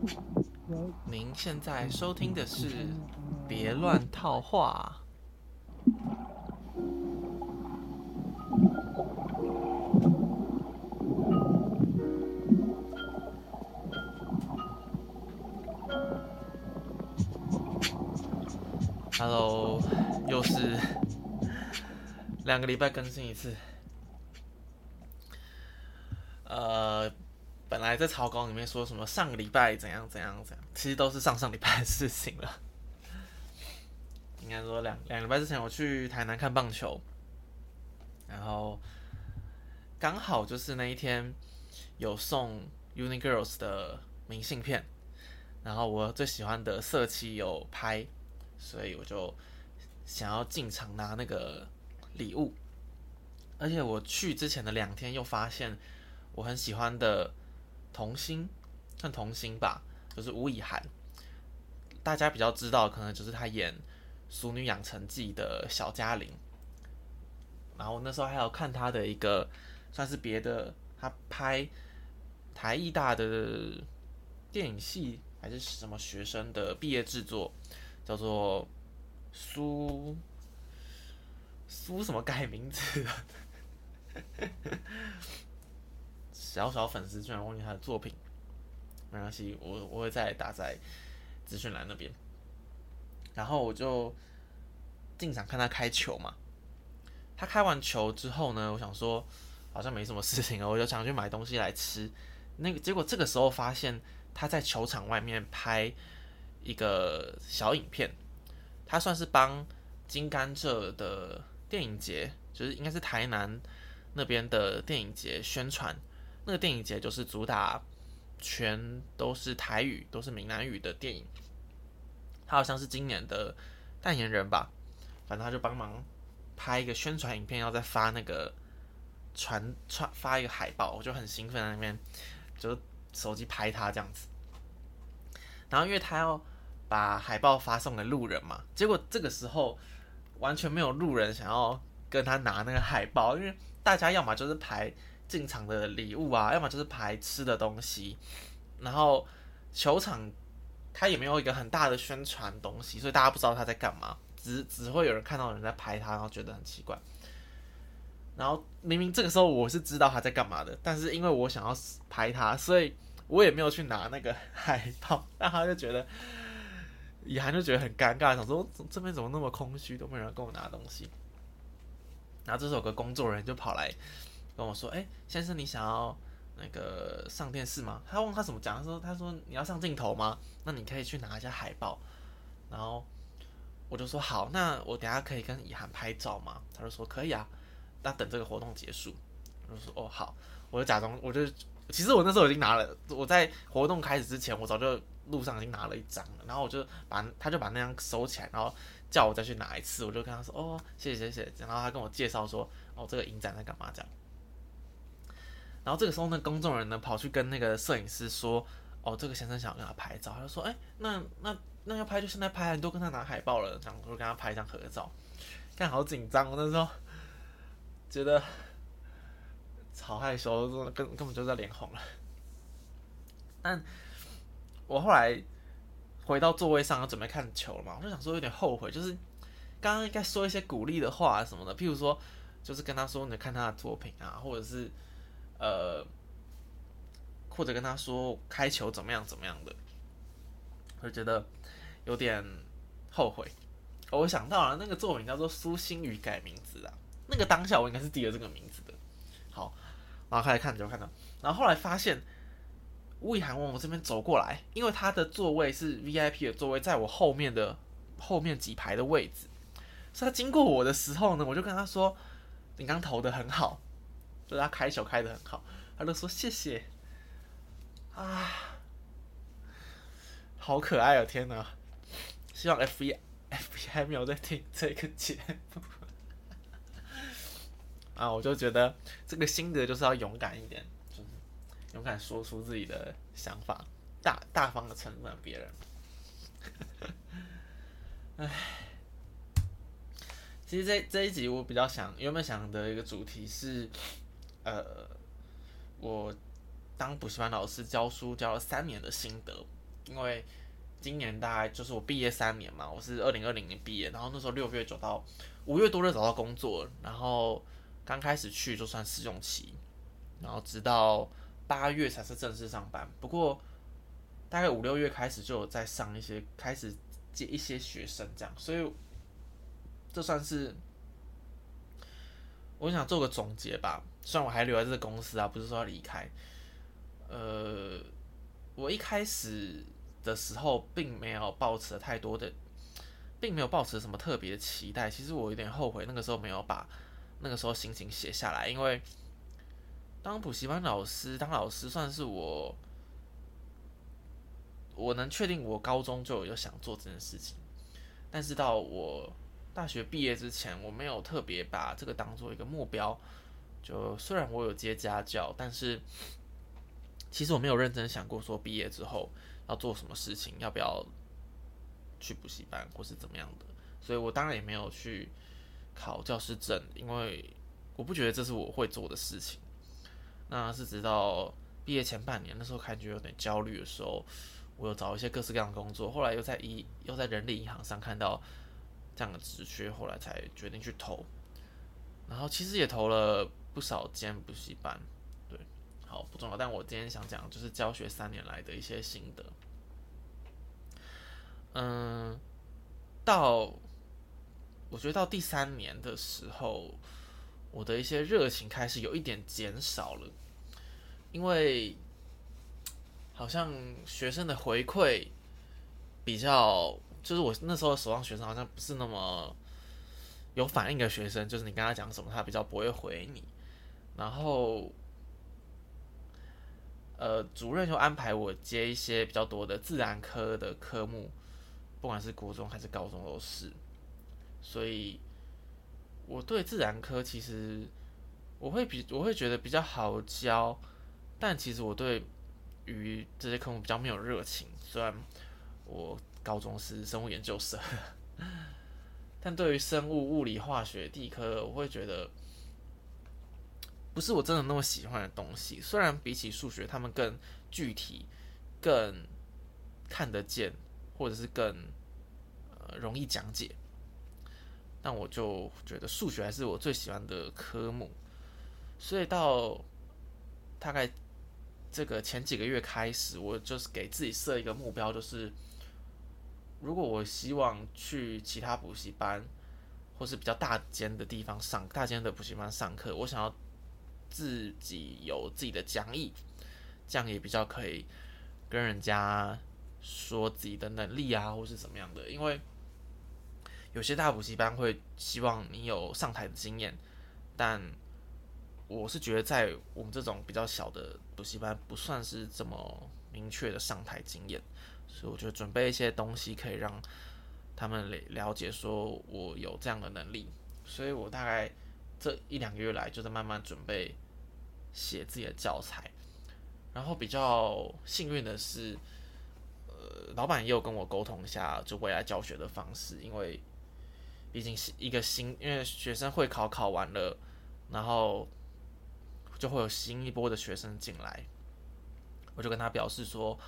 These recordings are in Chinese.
您现在收听的是《别乱套话》。Hello，又是两个礼拜更新一次。呃，本来在草稿里面说什么上个礼拜怎样怎样怎样，其实都是上上礼拜的事情了。应该说两两礼拜之前我去台南看棒球，然后刚好就是那一天有送 Uni Girls 的明信片，然后我最喜欢的色七有拍。所以我就想要进场拿那个礼物，而且我去之前的两天又发现我很喜欢的童星，算童星吧，就是吴以涵。大家比较知道，可能就是他演《俗女养成记》的小嘉玲。然后那时候还有看他的一个，算是别的，他拍台艺大的电影系还是什么学生的毕业制作。叫做苏苏什么改名字？小小粉丝居然忘记他的作品，没关系，我我会再打在资讯栏那边。然后我就进场看他开球嘛。他开完球之后呢，我想说好像没什么事情了，我就想去买东西来吃。那个结果这个时候发现他在球场外面拍。一个小影片，他算是帮金甘蔗的电影节，就是应该是台南那边的电影节宣传。那个电影节就是主打全都是台语、都是闽南语的电影。他好像是今年的代言人吧，反正他就帮忙拍一个宣传影片，要再发那个传传发一个海报，我就很兴奋在那边，就手机拍他这样子。然后因为他要。把海报发送给路人嘛，结果这个时候完全没有路人想要跟他拿那个海报，因为大家要么就是排进场的礼物啊，要么就是排吃的东西，然后球场他也没有一个很大的宣传东西，所以大家不知道他在干嘛，只只会有人看到人在拍他，然后觉得很奇怪。然后明明这个时候我是知道他在干嘛的，但是因为我想要拍他，所以我也没有去拿那个 海报，那他就觉得。以涵就觉得很尴尬，想说这边怎么那么空虚，都没有人跟我拿东西。然后这时候有个工作人员就跑来跟我说：“哎，先生，你想要那个上电视吗？”他问他怎么讲，他说：“他说你要上镜头吗？那你可以去拿一下海报。”然后我就说：“好，那我等下可以跟以涵拍照吗？”他就说：“可以啊。”那等这个活动结束，我就说：“哦，好。”我就假装，我就其实我那时候已经拿了，我在活动开始之前，我早就。路上已经拿了一张了，然后我就把他就把那张收起来，然后叫我再去拿一次，我就跟他说哦，谢谢谢谢，然后他跟我介绍说哦，这个影展在干嘛这样。然后这个时候呢，公众人呢跑去跟那个摄影师说哦，这个先生想要跟他拍照，他就说哎，那那那要拍就现在拍，你都跟他拿海报了，这样我就跟他拍一张合照，看好紧张，我那时候觉得超害羞，根根本就在脸红了，但。我后来回到座位上，要准备看球了嘛，我就想说有点后悔，就是刚刚应该说一些鼓励的话什么的，譬如说，就是跟他说你看他的作品啊，或者是呃，或者跟他说开球怎么样怎么样的，我就觉得有点后悔。我想到了那个作品叫做《苏心宇改名字》啊，那个当下我应该是记得这个名字的。好，然后开始看就看到，然后后来发现。吴以涵往我这边走过来，因为他的座位是 VIP 的座位，在我后面的后面几排的位置，所以他经过我的时候呢，我就跟他说：“你刚投的很好，就是他开球开的很好。”他就说：“谢谢。”啊，好可爱哦！天哪，希望 F B F B 还没有在听这个节目啊！我就觉得这个心得就是要勇敢一点。就是勇敢说出自己的想法，大大方的称赞别人。唉，其实这这一集我比较想原本想的一个主题是，呃，我当补习班老师教书教了三年的心得。因为今年大概就是我毕业三年嘛，我是二零二零年毕业，然后那时候六月走到五月多就找到工作，然后刚开始去就算试用期，然后直到八月才是正式上班。不过大概五六月开始就有在上一些，开始接一些学生这样，所以这算是我想做个总结吧。虽然我还留在这个公司啊，不是说要离开。呃，我一开始的时候并没有抱持太多的，并没有抱持什么特别的期待。其实我有点后悔那个时候没有把那个时候心情写下来，因为当补习班老师，当老师算是我，我能确定我高中就有想做这件事情，但是到我大学毕业之前，我没有特别把这个当做一个目标。就虽然我有接家教，但是其实我没有认真想过说毕业之后要做什么事情，要不要去补习班或是怎么样的。所以我当然也没有去考教师证，因为我不觉得这是我会做的事情。那是直到毕业前半年，那时候感觉有点焦虑的时候，我有找一些各式各样的工作，后来又在一又在人力银行上看到这样的职缺，后来才决定去投。然后其实也投了。不少间补习班，对，好不重要。但我今天想讲就是教学三年来的一些心得。嗯，到我觉得到第三年的时候，我的一些热情开始有一点减少了，因为好像学生的回馈比较，就是我那时候守望学生好像不是那么有反应的学生，就是你跟他讲什么，他比较不会回你。然后，呃，主任就安排我接一些比较多的自然科的科目，不管是国中还是高中都是。所以，我对自然科其实我会比我会觉得比较好教，但其实我对于这些科目比较没有热情。虽然我高中是生物研究生，但对于生物、物理、化学、地科，我会觉得。不是我真的那么喜欢的东西，虽然比起数学，他们更具体、更看得见，或者是更呃容易讲解，但我就觉得数学还是我最喜欢的科目。所以到大概这个前几个月开始，我就是给自己设一个目标，就是如果我希望去其他补习班，或是比较大间的地方上大间的补习班上课，我想要。自己有自己的讲义，这样也比较可以跟人家说自己的能力啊，或是怎么样的。因为有些大补习班会希望你有上台的经验，但我是觉得在我们这种比较小的补习班，不算是这么明确的上台经验，所以我觉得准备一些东西可以让他们了了解说我有这样的能力，所以我大概。这一两个月来，就在慢慢准备写自己的教材。然后比较幸运的是，呃，老板也有跟我沟通一下，就未来教学的方式。因为毕竟是一个新，因为学生会考考完了，然后就会有新一波的学生进来。我就跟他表示说，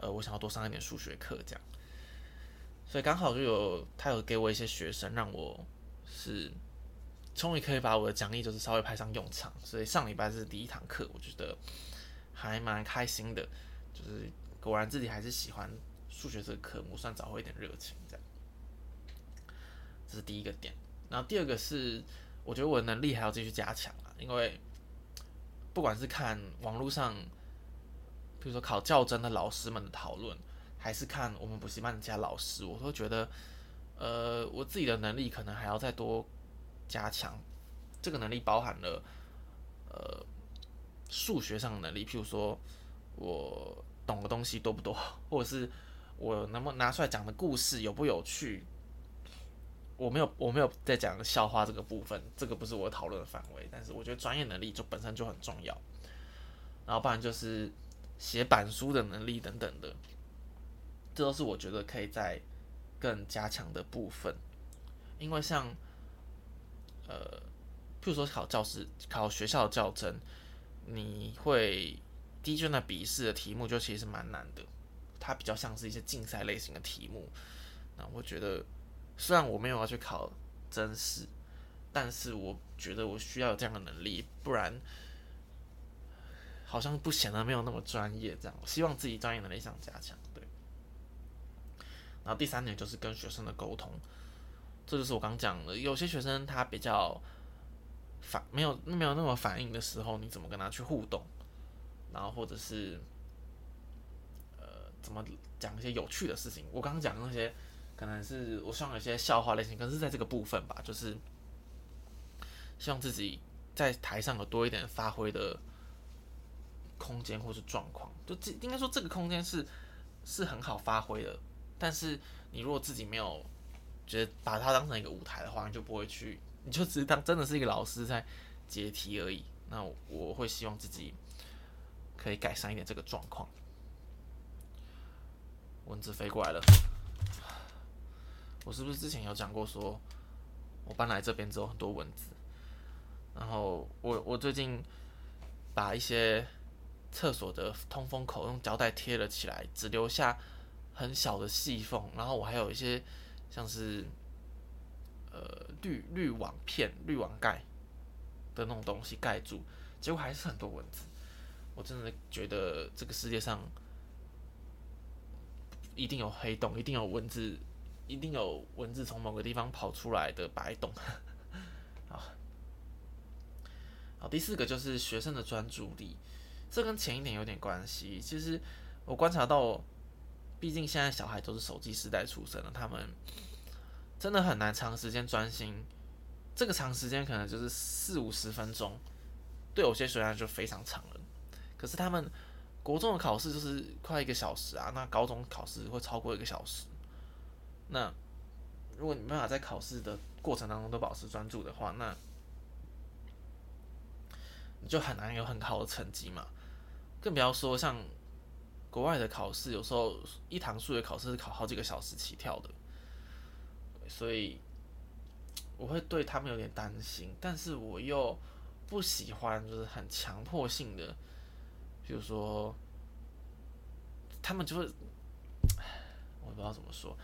呃，我想要多上一点数学课，这样。所以刚好就有他有给我一些学生，让我是。终于可以把我的讲义就是稍微派上用场，所以上礼拜是第一堂课，我觉得还蛮开心的。就是果然自己还是喜欢数学这个科目，算找回一点热情这样。这是第一个点。然后第二个是，我觉得我的能力还要继续加强啊，因为不管是看网络上，比如说考教真的老师们的讨论，还是看我们补习班的其他老师，我都觉得，呃，我自己的能力可能还要再多。加强这个能力包含了呃数学上的能力，譬如说我懂的东西多不多，或者是我能不能拿出来讲的故事有不有趣。我没有我没有在讲笑话这个部分，这个不是我讨论的范围。但是我觉得专业能力就本身就很重要，然后不然就是写板书的能力等等的，这都是我觉得可以在更加强的部分，因为像。呃，譬如说考教师、考学校教甄，你会第一卷的笔试的题目就其实蛮难的，它比较像是一些竞赛类型的题目。那我觉得，虽然我没有要去考真试，但是我觉得我需要这样的能力，不然好像不显得没有那么专业。这样，希望自己专业能力上加强。对。然后第三点就是跟学生的沟通，这就是我刚讲的，有些学生他比较反，没有没有那么反应的时候，你怎么跟他去互动？然后或者是，呃，怎么讲一些有趣的事情？我刚刚讲的那些，可能是我希望有些笑话类型，可是在这个部分吧，就是希望自己在台上有多一点发挥的空间或是状况。就这应该说这个空间是是很好发挥的，但是你如果自己没有觉得把它当成一个舞台的话，你就不会去，你就只是当真的是一个老师在解题而已。那我会希望自己。可以改善一点这个状况。蚊子飞过来了，我是不是之前有讲过，说我搬来这边之后很多蚊子，然后我我最近把一些厕所的通风口用胶带贴了起来，只留下很小的细缝，然后我还有一些像是呃滤滤网片、滤网盖的那种东西盖住，结果还是很多蚊子。我真的觉得这个世界上一定有黑洞，一定有蚊子，一定有蚊子从某个地方跑出来的白洞。好，好，第四个就是学生的专注力，这跟前一点有点关系。其实我观察到，毕竟现在小孩都是手机时代出生的，他们真的很难长时间专心。这个长时间可能就是四五十分钟，对有些学生就非常长了。可是他们国中的考试就是快一个小时啊，那高中考试会超过一个小时。那如果你没办法在考试的过程当中都保持专注的话，那你就很难有很好的成绩嘛。更不要说像国外的考试，有时候一堂数学考试是考好几个小时起跳的。所以我会对他们有点担心，但是我又不喜欢就是很强迫性的。比如说，他们就会，我不知道怎么说。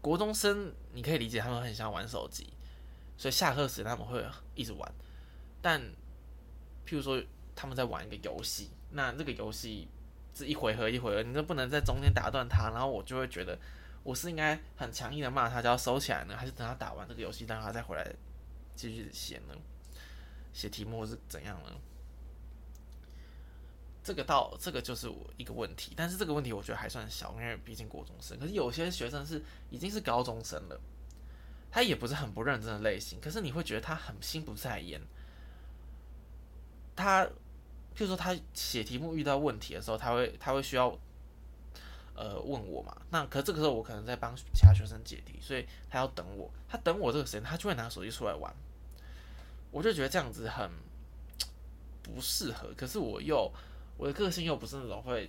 国中生你可以理解，他们很想玩手机，所以下课时他们会一直玩。但，譬如说他们在玩一个游戏，那这个游戏是一回合一回合，你就不能在中间打断他。然后我就会觉得，我是应该很强硬的骂他，就要收起来呢，还是等他打完这个游戏，让他再回来继续写呢？写题目是怎样呢？这个到这个就是我一个问题，但是这个问题我觉得还算小，因为毕竟国中生。可是有些学生是已经是高中生了，他也不是很不认真的类型，可是你会觉得他很心不在焉。他，譬如说他写题目遇到问题的时候，他会他会需要，呃，问我嘛。那可这个时候我可能在帮其他学生解题，所以他要等我。他等我这个时间，他就会拿手机出来玩。我就觉得这样子很不适合，可是我又。我的个性又不是那种会，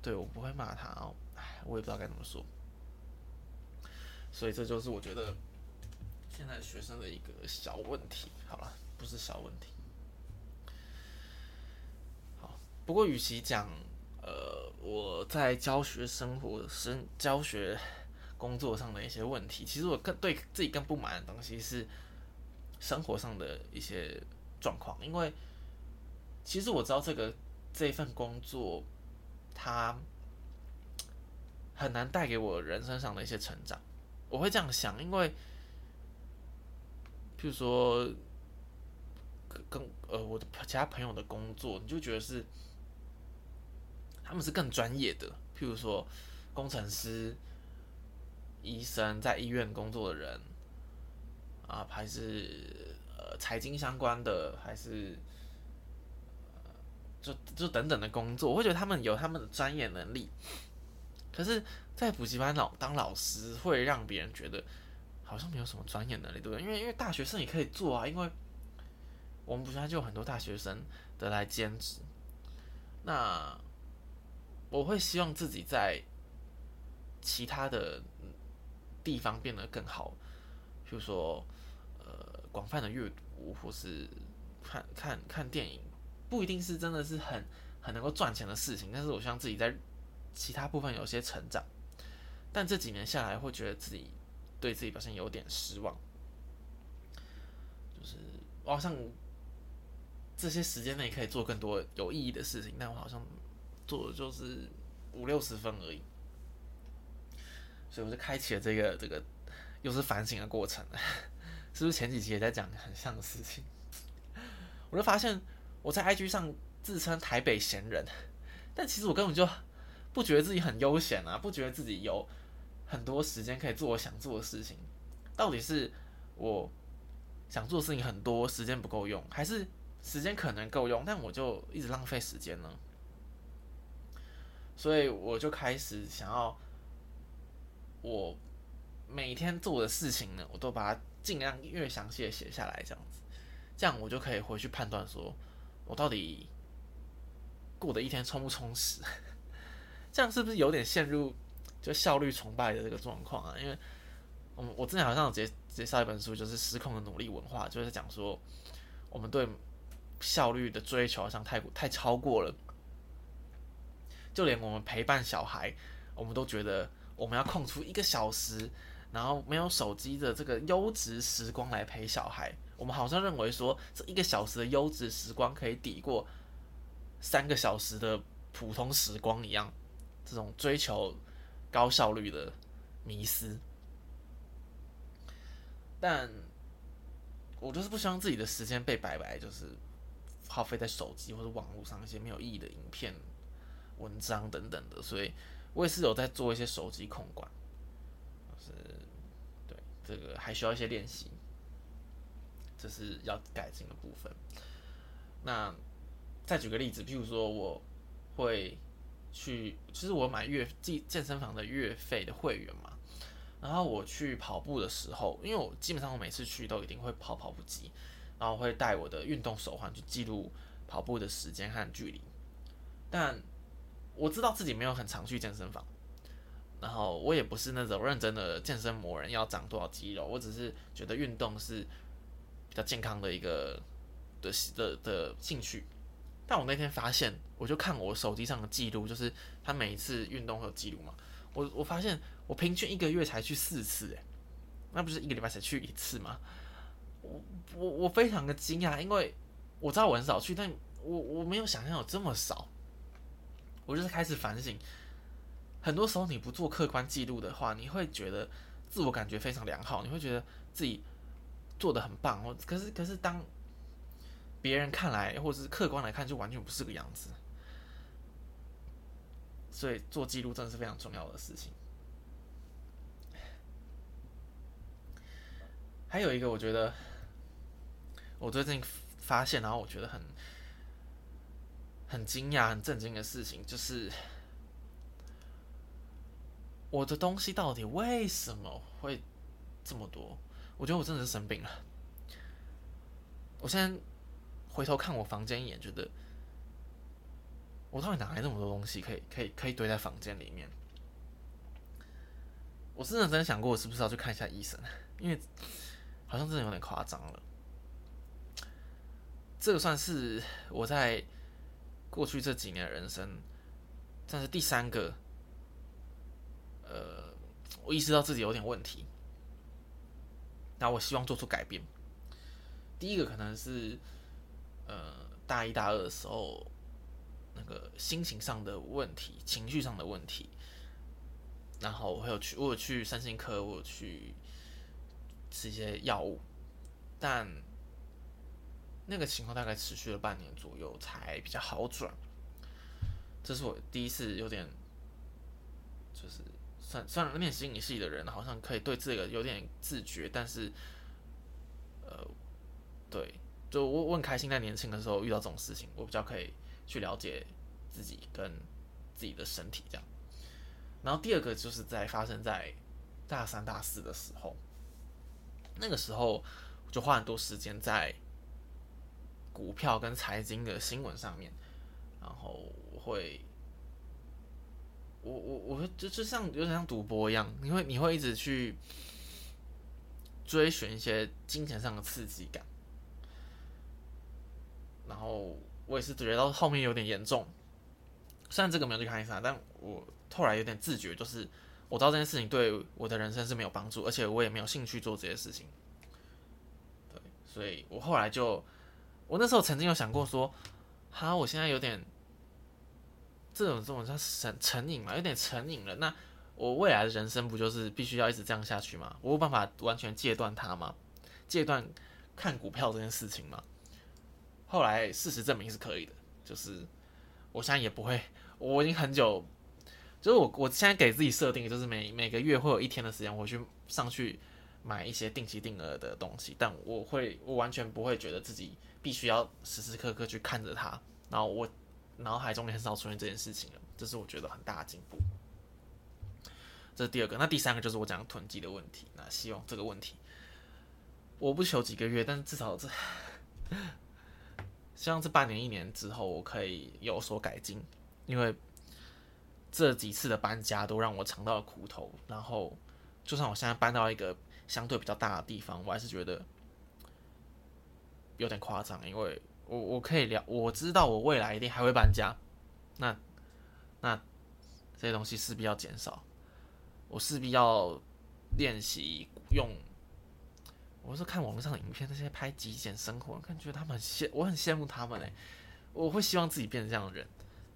对我不会骂他哦，哎，我也不知道该怎么说，所以这就是我觉得现在学生的一个小问题。好了，不是小问题。好，不过与其讲呃我在教学生活、生教学工作上的一些问题，其实我更对自己更不满的东西是生活上的一些状况，因为。其实我知道这个这份工作，它很难带给我人生上的一些成长。我会这样想，因为，譬如说，跟呃我的其他朋友的工作，你就觉得是他们是更专业的。譬如说，工程师、医生，在医院工作的人，啊，还是呃财经相关的，还是呃。就就等等的工作，我会觉得他们有他们的专业能力，可是，在补习班老当老师会让别人觉得好像没有什么专业能力，对不对？因为因为大学生也可以做啊，因为我们补习班就有很多大学生的来兼职。那我会希望自己在其他的地方变得更好，比如说呃广泛的阅读，或是看看看电影。不一定是真的是很很能够赚钱的事情，但是我希望自己在其他部分有些成长，但这几年下来，会觉得自己对自己表现有点失望。就是我好像这些时间内可以做更多有意义的事情，但我好像做的就是五六十分而已。所以我就开启了这个这个又是反省的过程，是不是前几集也在讲很像的事情？我就发现我在 IG 上自称台北闲人，但其实我根本就不觉得自己很悠闲啊，不觉得自己有很多时间可以做我想做的事情。到底是我想做的事情很多，时间不够用，还是时间可能够用，但我就一直浪费时间呢？所以我就开始想要。我每天做的事情呢，我都把它尽量越详细的写下来，这样子，这样我就可以回去判断说，我到底过的一天充不充实？这样是不是有点陷入就效率崇拜的这个状况啊？因为，我我之前好像介介绍一本书，就是《失控的努力文化》，就是讲说我们对效率的追求好像太太超过了，就连我们陪伴小孩，我们都觉得。我们要空出一个小时，然后没有手机的这个优质时光来陪小孩。我们好像认为说，这一个小时的优质时光可以抵过三个小时的普通时光一样，这种追求高效率的迷思。但我就是不希望自己的时间被白白就是耗费在手机或者网络上一些没有意义的影片、文章等等的，所以。我也是有在做一些手机控管，是，对这个还需要一些练习，这是要改进的部分。那再举个例子，譬如说我会去，其实我买月健健身房的月费的会员嘛，然后我去跑步的时候，因为我基本上我每次去都一定会跑跑步机，然后会带我的运动手环去记录跑步的时间和距离，但。我知道自己没有很常去健身房，然后我也不是那种认真的健身魔人，要长多少肌肉。我只是觉得运动是比较健康的一个的的的兴趣。但我那天发现，我就看我手机上的记录，就是他每一次运动会有记录嘛。我我发现我平均一个月才去四次，诶，那不是一个礼拜才去一次吗？我我我非常的惊讶，因为我知道我很少去，但我我没有想象有这么少。我就是开始反省，很多时候你不做客观记录的话，你会觉得自我感觉非常良好，你会觉得自己做的很棒。哦。可是可是当别人看来，或者是客观来看，就完全不是个样子。所以做记录真的是非常重要的事情。还有一个，我觉得我最近发现，然后我觉得很。很惊讶、很震惊的事情，就是我的东西到底为什么会这么多？我觉得我真的是生病了。我现在回头看我房间一眼，觉得我到底哪来那么多东西，可以、可以、可以堆在房间里面？我是认真的想过，我是不是要去看一下医生？因为好像真的有点夸张了。这个算是我在。过去这几年的人生，但是第三个，呃，我意识到自己有点问题，那我希望做出改变。第一个可能是，呃，大一大二的时候，那个心情上的问题、情绪上的问题，然后我有去，我有去三心科，我有去吃一些药物，但。那个情况大概持续了半年左右才比较好转，这是我第一次有点，就是算算有点心理系的人，好像可以对这个有点自觉，但是，呃，对，就我我很开心在年轻的时候遇到这种事情，我比较可以去了解自己跟自己的身体这样。然后第二个就是在发生在大三大四的时候，那个时候我就花很多时间在。股票跟财经的新闻上面，然后会，我我我会就就像有点像赌博一样，你会你会一直去追寻一些金钱上的刺激感，然后我也是觉得到后面有点严重，虽然这个没有去看医生，但我后来有点自觉，就是我知道这件事情对我的人生是没有帮助，而且我也没有兴趣做这些事情。对，所以我后来就，我那时候曾经有想过说，哈，我现在有点这种这种叫成成瘾嘛，有点成瘾了。那我未来的人生不就是必须要一直这样下去吗？我有办法完全戒断它吗？戒断看股票这件事情吗？后来事实证明是可以的，就是我现在也不会，我已经很久，就是我我现在给自己设定，就是每每个月会有一天的时间，我去上去买一些定期定额的东西，但我会我完全不会觉得自己必须要时时刻刻去看着它，然后我脑海中也很少出现这件事情了，这是我觉得很大的进步。这是第二个，那第三个就是我讲囤积的问题，那希望这个问题我不求几个月，但至少这。希望这半年一年之后，我可以有所改进，因为这几次的搬家都让我尝到了苦头。然后，就算我现在搬到一个相对比较大的地方，我还是觉得有点夸张。因为我我可以了，我知道我未来一定还会搬家，那那这些东西势必要减少，我势必要练习用。我是看网络上的影片，那些拍极简生活，感觉他们很羡，我很羡慕他们哎。我会希望自己变成这样的人，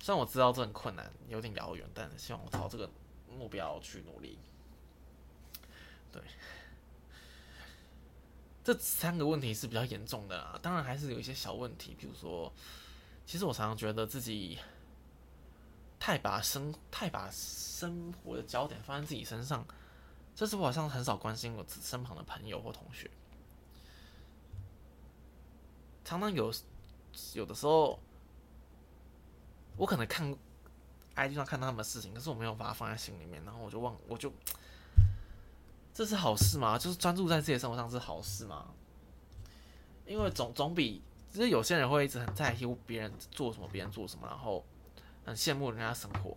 虽然我知道这很困难，有点遥远，但希望我朝这个目标去努力。对，这三个问题是比较严重的啦，当然还是有一些小问题，比如说，其实我常常觉得自己太把生太把生活的焦点放在自己身上。这是我好像很少关心我身旁的朋友或同学，常常有有的时候，我可能看 IG 上看到他们的事情，可是我没有把它放在心里面，然后我就忘，我就这是好事吗？就是专注在自己的生活上是好事吗？因为总总比就是有些人会一直很在乎别人做什么，别人做什么，然后很羡慕人家生活。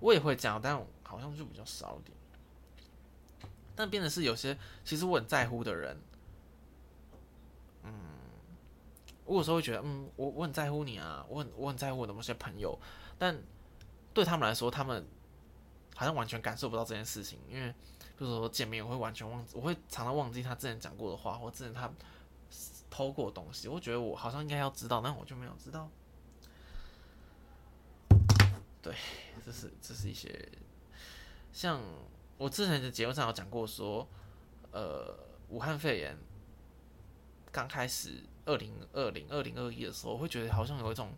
我也会这样，但好像就比较少一点。但变的是有些其实我很在乎的人，嗯，我有时候会觉得，嗯，我我很在乎你啊，我很我很在乎我的某些朋友，但对他们来说，他们好像完全感受不到这件事情，因为就是说见面，我会完全忘记，我会常常忘记他之前讲过的话，或之前他偷过东西，我觉得我好像应该要知道，但我就没有知道。对，这是这是一些像。我之前的节目上有讲过，说，呃，武汉肺炎刚开始，二零二零、二零二一的时候，我会觉得好像有一种，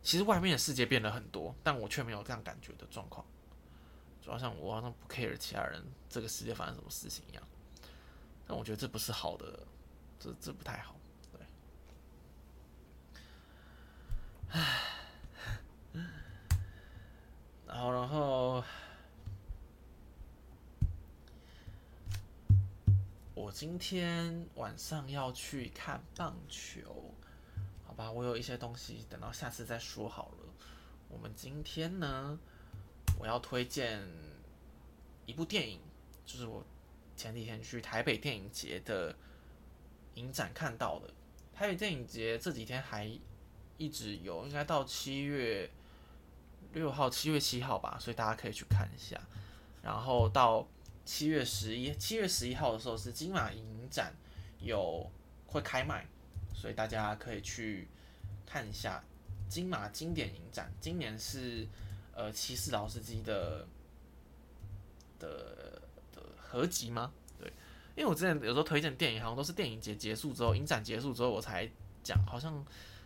其实外面的世界变了很多，但我却没有这样感觉的状况，好像我好像不 care 其他人，这个世界发生什么事情一样。但我觉得这不是好的，这这不太好，对。唉，然后，然后。我今天晚上要去看棒球，好吧，我有一些东西等到下次再说好了。我们今天呢，我要推荐一部电影，就是我前几天去台北电影节的影展看到的。台北电影节这几天还一直有，应该到七月六号、七月七号吧，所以大家可以去看一下。然后到。七月十一，七月十一号的时候是金马影展有会开卖，所以大家可以去看一下金马经典影展。今年是呃骑士老司机的的的合集吗？对，因为我之前有时候推荐电影，好像都是电影节结束之后，影展结束之后我才讲，好像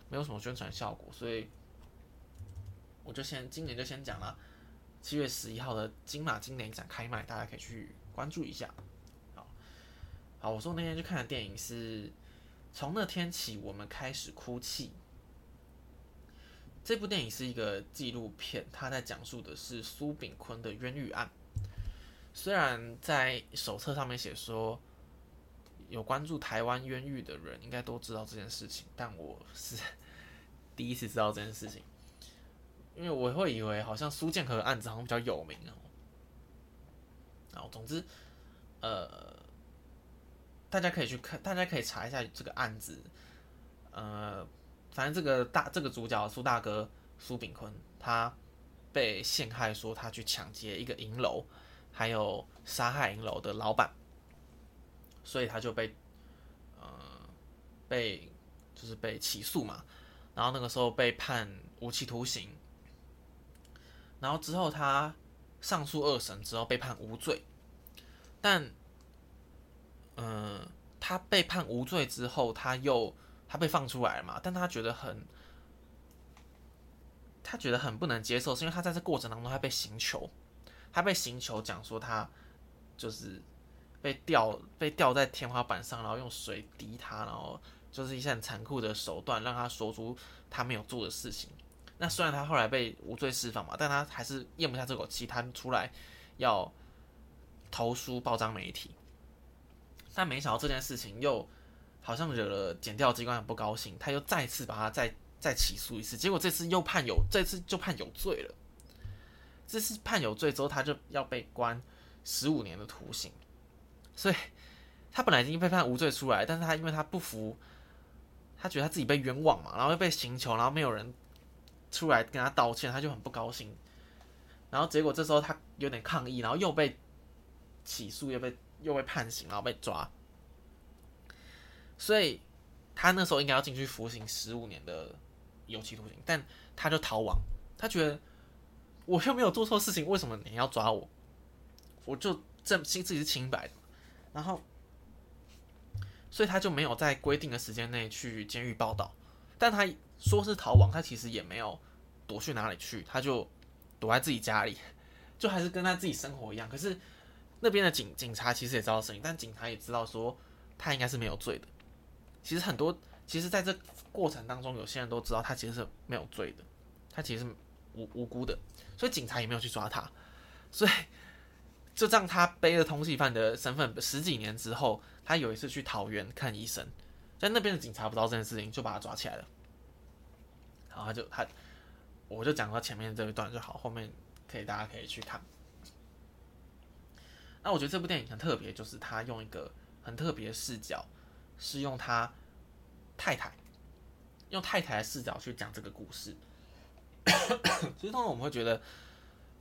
没有什么宣传效果，所以我就先今年就先讲了。七月十一号的金马经典影展开卖，大家可以去关注一下。好，好，我说那天去看的电影是《从那天起我们开始哭泣》。这部电影是一个纪录片，它在讲述的是苏炳坤的冤狱案。虽然在手册上面写说，有关注台湾冤狱的人应该都知道这件事情，但我是 第一次知道这件事情。因为我会以为好像苏建和案子好像比较有名哦，然后总之，呃，大家可以去看，大家可以查一下这个案子，呃，反正这个大这个主角苏大哥苏炳坤，他被陷害，说他去抢劫一个银楼，还有杀害银楼的老板，所以他就被呃被就是被起诉嘛，然后那个时候被判无期徒刑，然后之后他上诉二审之后被判无罪，但嗯，他被判无罪之后，他又他被放出来了嘛，但他觉得很。他觉得很不能接受，是因为他在这过程当中他被刑求，他被刑求讲说他就是被吊被吊在天花板上，然后用水滴他，然后就是一些很残酷的手段让他说出他没有做的事情。那虽然他后来被无罪释放嘛，但他还是咽不下这口气，他出来要投书报章媒体。但没想到这件事情又好像惹了检调机关很不高兴，他又再次把他再。再起诉一次，结果这次又判有，这次就判有罪了。这次判有罪之后，他就要被关十五年的徒刑。所以，他本来已经被判无罪出来，但是他因为他不服，他觉得他自己被冤枉嘛，然后又被刑求，然后没有人出来跟他道歉，他就很不高兴。然后结果这时候他有点抗议，然后又被起诉，又被又被判刑，然后被抓。所以他那时候应该要进去服刑十五年的。有期徒刑，但他就逃亡。他觉得我又没有做错事情，为什么你要抓我？我就证明自己是清白的。然后，所以他就没有在规定的时间内去监狱报道。但他说是逃亡，他其实也没有躲去哪里去，他就躲在自己家里，就还是跟他自己生活一样。可是那边的警警察其实也知道声音，但警察也知道说他应该是没有罪的。其实很多。其实，在这过程当中，有些人都知道他其实是没有罪的，他其实是无无辜的，所以警察也没有去抓他，所以就让他背了通缉犯的身份。十几年之后，他有一次去桃园看医生，在那边的警察不知道这件事情，就把他抓起来了。然后就他，我就讲到前面这一段就好，后面可以大家可以去看。那我觉得这部电影很特别，就是他用一个很特别的视角，是用他。太太用太太的视角去讲这个故事，其实通常我们会觉得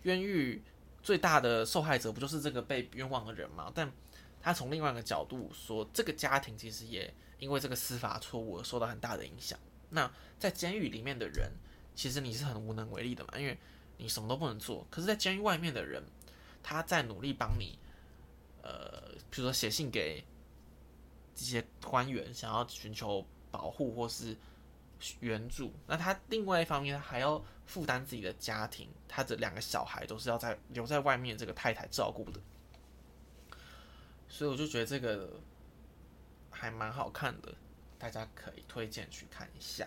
冤狱最大的受害者不就是这个被冤枉的人吗？但他从另外一个角度说，这个家庭其实也因为这个司法错误而受到很大的影响。那在监狱里面的人，其实你是很无能为力的嘛，因为你什么都不能做。可是，在监狱外面的人，他在努力帮你，呃，比如说写信给这些官员，想要寻求。保护或是援助，那他另外一方面，还要负担自己的家庭，他的两个小孩都是要在留在外面这个太太照顾的，所以我就觉得这个还蛮好看的，大家可以推荐去看一下。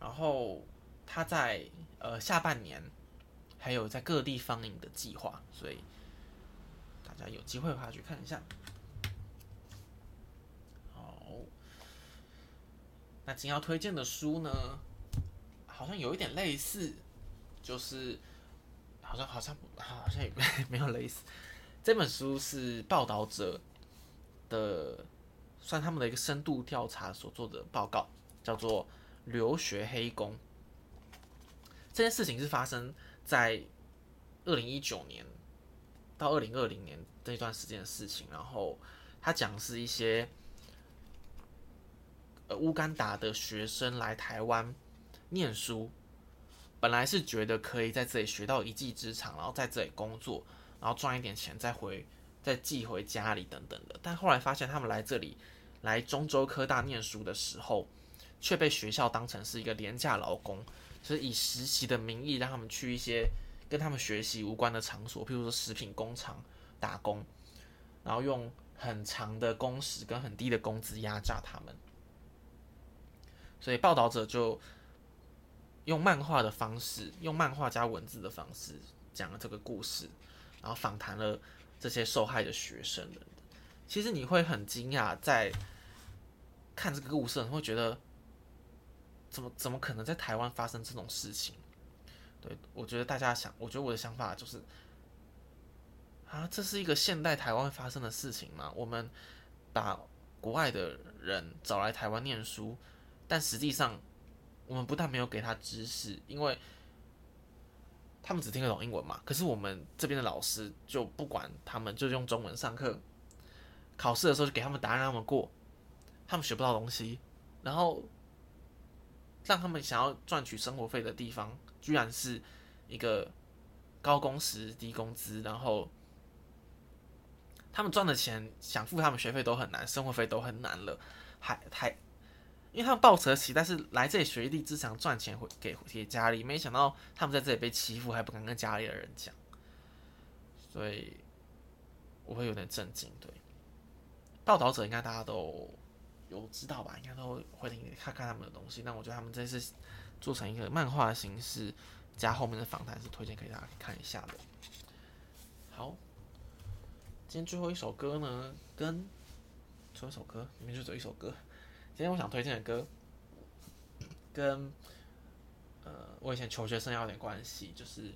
然后他在呃下半年还有在各地放映的计划，所以大家有机会的话去看一下。那今天要推荐的书呢，好像有一点类似，就是好像好像好像也没 没有类似。这本书是报道者的，算他们的一个深度调查所做的报告，叫做“留学黑工”。这件事情是发生在二零一九年到二零二零年这段时间的事情，然后他讲是一些。呃，乌干达的学生来台湾念书，本来是觉得可以在这里学到一技之长，然后在这里工作，然后赚一点钱再回再寄回家里等等的。但后来发现，他们来这里来中州科大念书的时候，却被学校当成是一个廉价劳工，就是以实习的名义让他们去一些跟他们学习无关的场所，譬如说食品工厂打工，然后用很长的工时跟很低的工资压榨他们。所以报道者就用漫画的方式，用漫画加文字的方式讲了这个故事，然后访谈了这些受害的学生们。其实你会很惊讶，在看这个故事，你会觉得怎么怎么可能在台湾发生这种事情？对我觉得大家想，我觉得我的想法就是啊，这是一个现代台湾发生的事情吗？我们把国外的人找来台湾念书。但实际上，我们不但没有给他知识，因为他们只听得懂英文嘛。可是我们这边的老师就不管他们，就用中文上课。考试的时候就给他们答案让他们过，他们学不到东西，然后让他们想要赚取生活费的地方，居然是一个高工时低工资，然后他们赚的钱想付他们学费都很难，生活费都很难了，还还因为他们抱持期待是来这里学一技之长赚钱回给给家里，没想到他们在这里被欺负，还不敢跟家里的人讲，所以我会有点震惊，对。报道者应该大家都有知道吧？应该都会听看看他们的东西。那我觉得他们这次做成一个漫画形式，加后面的访谈是推荐给大家看一下的。好，今天最后一首歌呢，跟最后一首歌里面就只有一首歌。今天我想推荐的歌，跟呃我以前求学生有点关系，就是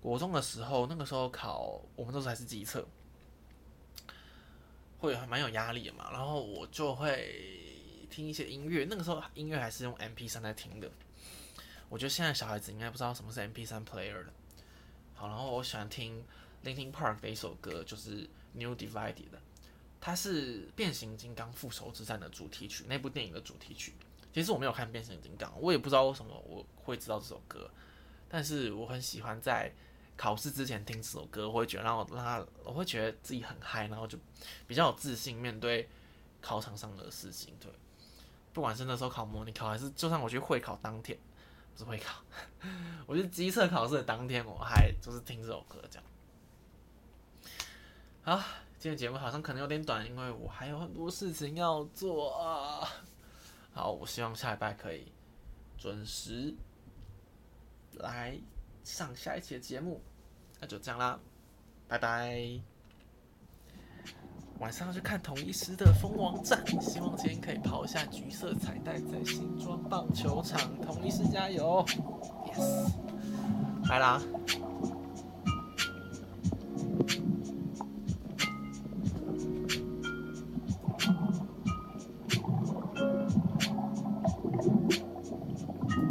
国中的时候，那个时候考我们都是还是机测。会还蛮有压力的嘛，然后我就会听一些音乐，那个时候音乐还是用 M P 三在听的。我觉得现在小孩子应该不知道什么是 M P 三 player 的。好，然后我喜欢听 Linkin Park 的一首歌，就是 New Divided 的，它是变形金刚复仇之战的主题曲，那部电影的主题曲。其实我没有看变形金刚，我也不知道为什么我会知道这首歌，但是我很喜欢在。考试之前听这首歌，我会觉得让我让，我会觉得自己很嗨，然后就比较有自信面对考场上的事情。对，不管是那时候考模拟考，还是就算我去会考当天，不是会考，我去机测考试的当天，我还就是听这首歌这样。好，今天节目好像可能有点短，因为我还有很多事情要做啊。好，我希望下礼拜可以准时来。上下一期的节目，那就这样啦，拜拜。晚上要去看同一师的蜂王战，希望今天可以跑一下橘色彩带，在新庄棒球场。同一师加油，yes，拜啦。